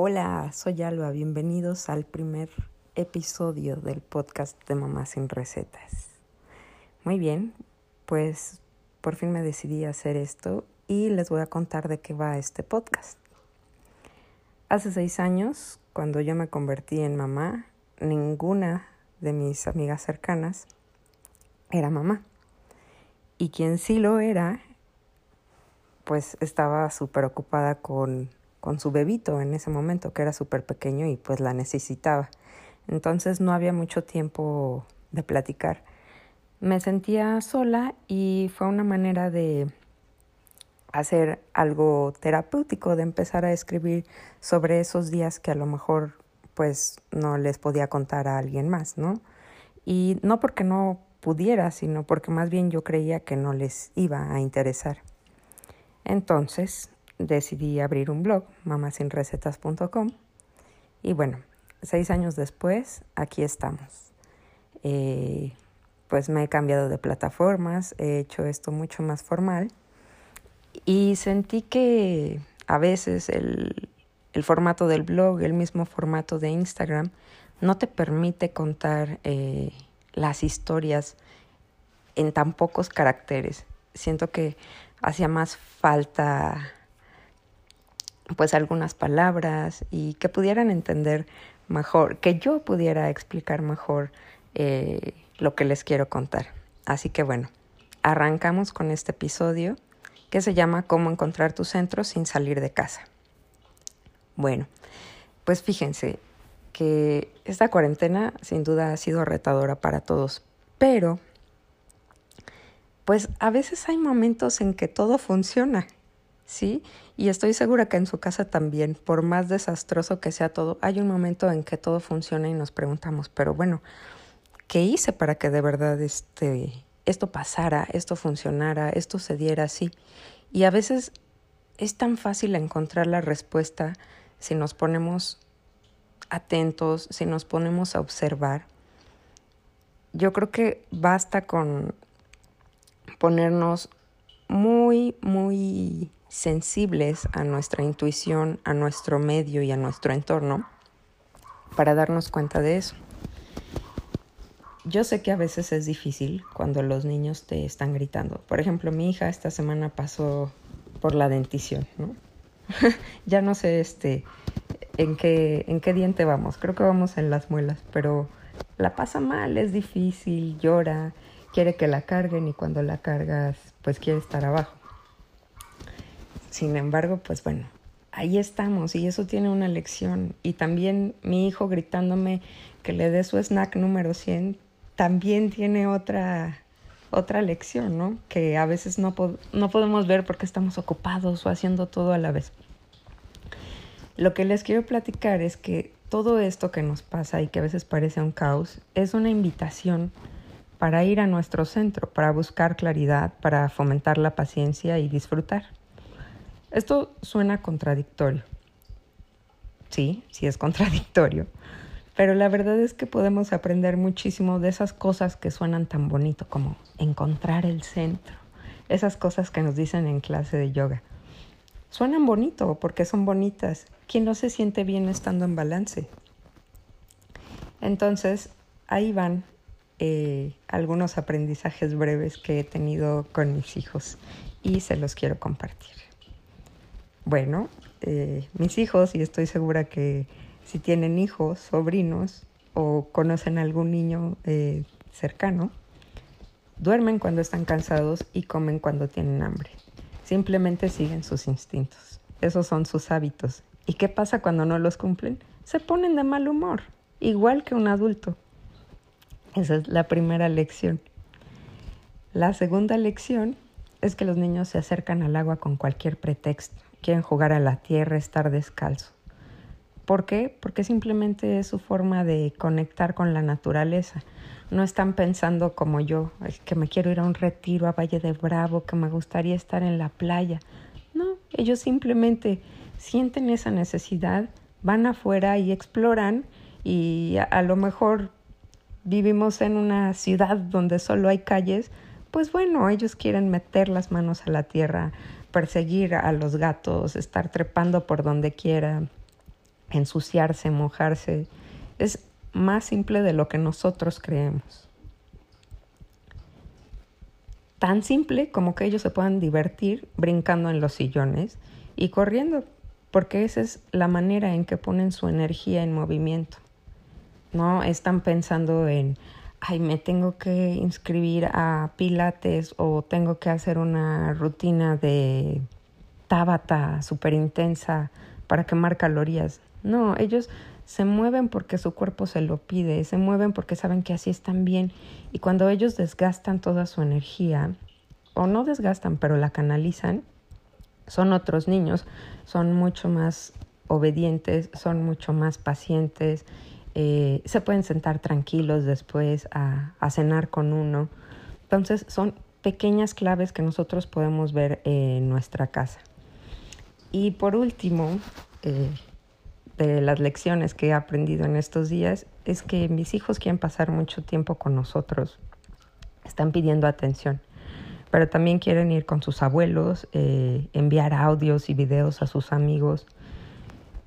Hola, soy Alba, bienvenidos al primer episodio del podcast de Mamá sin Recetas. Muy bien, pues por fin me decidí a hacer esto y les voy a contar de qué va este podcast. Hace seis años, cuando yo me convertí en mamá, ninguna de mis amigas cercanas era mamá. Y quien sí lo era, pues estaba súper ocupada con con su bebito en ese momento, que era súper pequeño y pues la necesitaba. Entonces no había mucho tiempo de platicar. Me sentía sola y fue una manera de hacer algo terapéutico, de empezar a escribir sobre esos días que a lo mejor pues no les podía contar a alguien más, ¿no? Y no porque no pudiera, sino porque más bien yo creía que no les iba a interesar. Entonces decidí abrir un blog, mamasinrecetas.com. Y bueno, seis años después, aquí estamos. Eh, pues me he cambiado de plataformas, he hecho esto mucho más formal y sentí que a veces el, el formato del blog, el mismo formato de Instagram, no te permite contar eh, las historias en tan pocos caracteres. Siento que hacía más falta pues algunas palabras y que pudieran entender mejor, que yo pudiera explicar mejor eh, lo que les quiero contar. Así que bueno, arrancamos con este episodio que se llama Cómo encontrar tu centro sin salir de casa. Bueno, pues fíjense que esta cuarentena sin duda ha sido retadora para todos, pero pues a veces hay momentos en que todo funciona ¿sí? Y estoy segura que en su casa también, por más desastroso que sea todo, hay un momento en que todo funciona y nos preguntamos, pero bueno, ¿qué hice para que de verdad este, esto pasara, esto funcionara, esto se diera así? Y a veces es tan fácil encontrar la respuesta si nos ponemos atentos, si nos ponemos a observar. Yo creo que basta con ponernos muy, muy sensibles a nuestra intuición, a nuestro medio y a nuestro entorno para darnos cuenta de eso. Yo sé que a veces es difícil cuando los niños te están gritando. Por ejemplo, mi hija esta semana pasó por la dentición, ¿no? ya no sé este en qué en qué diente vamos. Creo que vamos en las muelas, pero la pasa mal, es difícil, llora, quiere que la carguen y cuando la cargas, pues quiere estar abajo. Sin embargo, pues bueno, ahí estamos y eso tiene una lección. Y también mi hijo gritándome que le dé su snack número 100, también tiene otra, otra lección, ¿no? Que a veces no, no podemos ver porque estamos ocupados o haciendo todo a la vez. Lo que les quiero platicar es que todo esto que nos pasa y que a veces parece un caos es una invitación para ir a nuestro centro, para buscar claridad, para fomentar la paciencia y disfrutar. Esto suena contradictorio. Sí, sí es contradictorio. Pero la verdad es que podemos aprender muchísimo de esas cosas que suenan tan bonito como encontrar el centro. Esas cosas que nos dicen en clase de yoga. Suenan bonito porque son bonitas. ¿Quién no se siente bien estando en balance? Entonces, ahí van eh, algunos aprendizajes breves que he tenido con mis hijos y se los quiero compartir. Bueno, eh, mis hijos, y estoy segura que si tienen hijos, sobrinos o conocen a algún niño eh, cercano, duermen cuando están cansados y comen cuando tienen hambre. Simplemente siguen sus instintos. Esos son sus hábitos. ¿Y qué pasa cuando no los cumplen? Se ponen de mal humor, igual que un adulto. Esa es la primera lección. La segunda lección es que los niños se acercan al agua con cualquier pretexto quieren jugar a la tierra, estar descalzo. ¿Por qué? Porque simplemente es su forma de conectar con la naturaleza. No están pensando como yo, que me quiero ir a un retiro a Valle de Bravo, que me gustaría estar en la playa. No, ellos simplemente sienten esa necesidad, van afuera y exploran y a, a lo mejor vivimos en una ciudad donde solo hay calles, pues bueno, ellos quieren meter las manos a la tierra, perseguir a los gatos, estar trepando por donde quiera, ensuciarse, mojarse. Es más simple de lo que nosotros creemos. Tan simple como que ellos se puedan divertir brincando en los sillones y corriendo, porque esa es la manera en que ponen su energía en movimiento. No están pensando en, ay, me tengo que inscribir a Pilates o tengo que hacer una rutina de Tabata súper intensa para quemar calorías. No, ellos se mueven porque su cuerpo se lo pide, se mueven porque saben que así están bien y cuando ellos desgastan toda su energía, o no desgastan, pero la canalizan, son otros niños, son mucho más obedientes, son mucho más pacientes, eh, se pueden sentar tranquilos después a, cenar con uno. Entonces son pequeñas claves que nosotros podemos ver en nuestra casa. Y por último, eh, de las lecciones que he aprendido en estos días es que mis hijos quieren pasar mucho tiempo con nosotros, están pidiendo atención, pero también quieren ir con sus abuelos, eh, enviar audios y videos a sus amigos,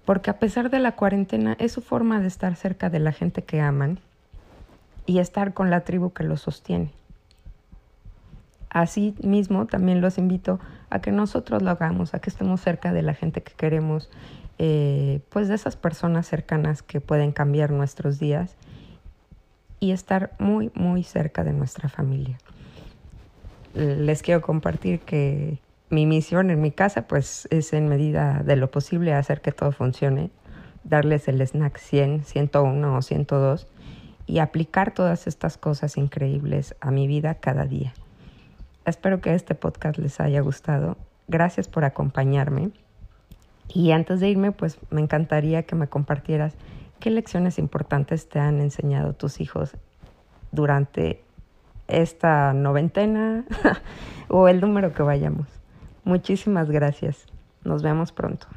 porque a pesar de la cuarentena es su forma de estar cerca de la gente que aman y estar con la tribu que los sostiene. Así mismo también los invito a que nosotros lo hagamos, a que estemos cerca de la gente que queremos eh, pues de esas personas cercanas que pueden cambiar nuestros días y estar muy, muy cerca de nuestra familia. Les quiero compartir que mi misión en mi casa pues es en medida de lo posible hacer que todo funcione, darles el snack 100, 101 o 102 y aplicar todas estas cosas increíbles a mi vida cada día. Espero que este podcast les haya gustado. Gracias por acompañarme. Y antes de irme, pues me encantaría que me compartieras qué lecciones importantes te han enseñado tus hijos durante esta noventena o el número que vayamos. Muchísimas gracias. Nos vemos pronto.